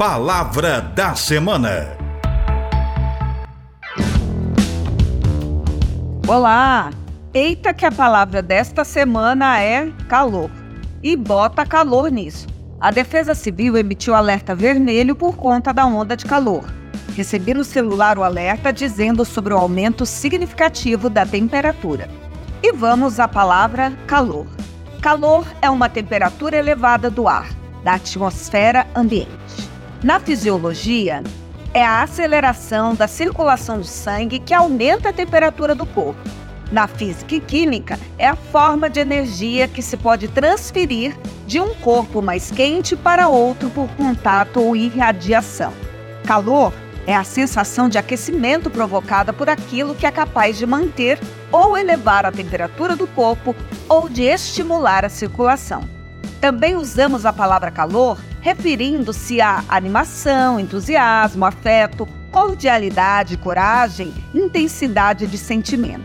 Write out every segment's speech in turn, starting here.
Palavra da Semana. Olá! Eita, que a palavra desta semana é calor. E bota calor nisso. A Defesa Civil emitiu alerta vermelho por conta da onda de calor. Recebi no celular o alerta dizendo sobre o aumento significativo da temperatura. E vamos à palavra calor. Calor é uma temperatura elevada do ar, da atmosfera ambiente. Na fisiologia, é a aceleração da circulação do sangue que aumenta a temperatura do corpo. Na física e química, é a forma de energia que se pode transferir de um corpo mais quente para outro por contato ou irradiação. Calor é a sensação de aquecimento provocada por aquilo que é capaz de manter ou elevar a temperatura do corpo ou de estimular a circulação. Também usamos a palavra calor referindo-se a animação, entusiasmo, afeto, cordialidade, coragem, intensidade de sentimento.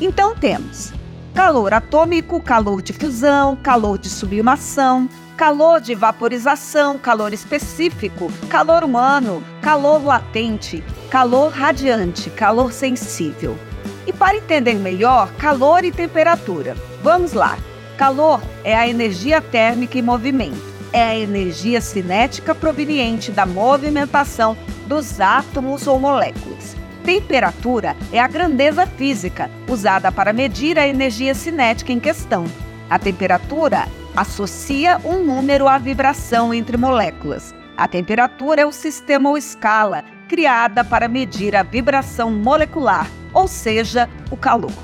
Então temos calor atômico, calor de fusão, calor de sublimação, calor de vaporização, calor específico, calor humano, calor latente, calor radiante, calor sensível. E para entender melhor, calor e temperatura. Vamos lá. Calor é a energia térmica em movimento é a energia cinética proveniente da movimentação dos átomos ou moléculas. Temperatura é a grandeza física usada para medir a energia cinética em questão. A temperatura associa um número à vibração entre moléculas. A temperatura é o sistema ou escala criada para medir a vibração molecular, ou seja, o calor.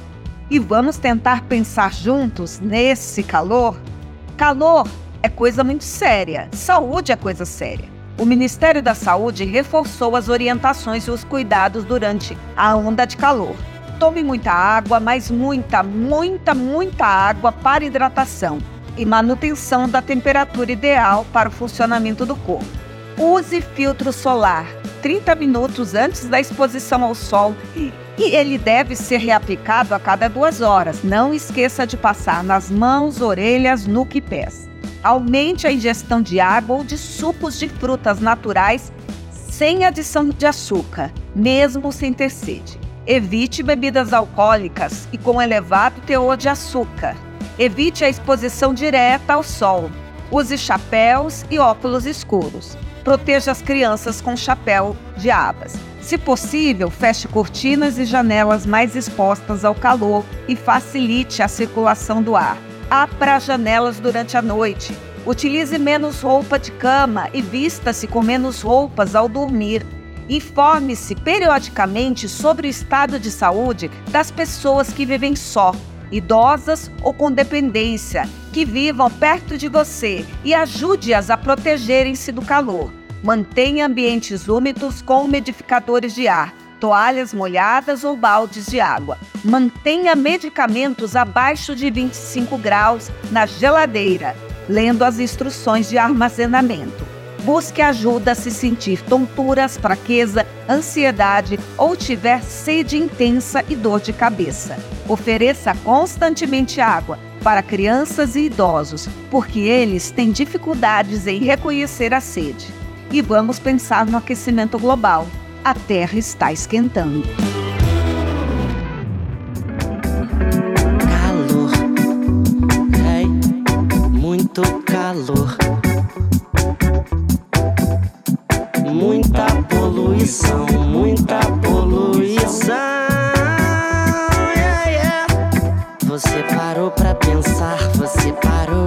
E vamos tentar pensar juntos nesse calor? Calor é coisa muito séria. Saúde é coisa séria. O Ministério da Saúde reforçou as orientações e os cuidados durante a onda de calor. Tome muita água, mas muita, muita, muita água para hidratação e manutenção da temperatura ideal para o funcionamento do corpo. Use filtro solar 30 minutos antes da exposição ao sol e ele deve ser reaplicado a cada duas horas. Não esqueça de passar nas mãos, orelhas, nuca e pés. Aumente a ingestão de água ou de sucos de frutas naturais sem adição de açúcar, mesmo sem ter sede. Evite bebidas alcoólicas e com elevado teor de açúcar. Evite a exposição direta ao sol. Use chapéus e óculos escuros. Proteja as crianças com chapéu de abas. Se possível, feche cortinas e janelas mais expostas ao calor e facilite a circulação do ar abra as janelas durante a noite. Utilize menos roupa de cama e vista-se com menos roupas ao dormir. Informe-se periodicamente sobre o estado de saúde das pessoas que vivem só, idosas ou com dependência, que vivam perto de você e ajude-as a protegerem-se do calor. Mantenha ambientes úmidos com umidificadores de ar toalhas molhadas ou baldes de água. Mantenha medicamentos abaixo de 25 graus na geladeira, lendo as instruções de armazenamento. Busque ajuda se sentir tonturas, fraqueza, ansiedade ou tiver sede intensa e dor de cabeça. Ofereça constantemente água para crianças e idosos, porque eles têm dificuldades em reconhecer a sede. E vamos pensar no aquecimento global a Terra está esquentando. Calor, muito calor. Poluição, muita poluição. Yeah, yeah. Você parou pra pensar, você parou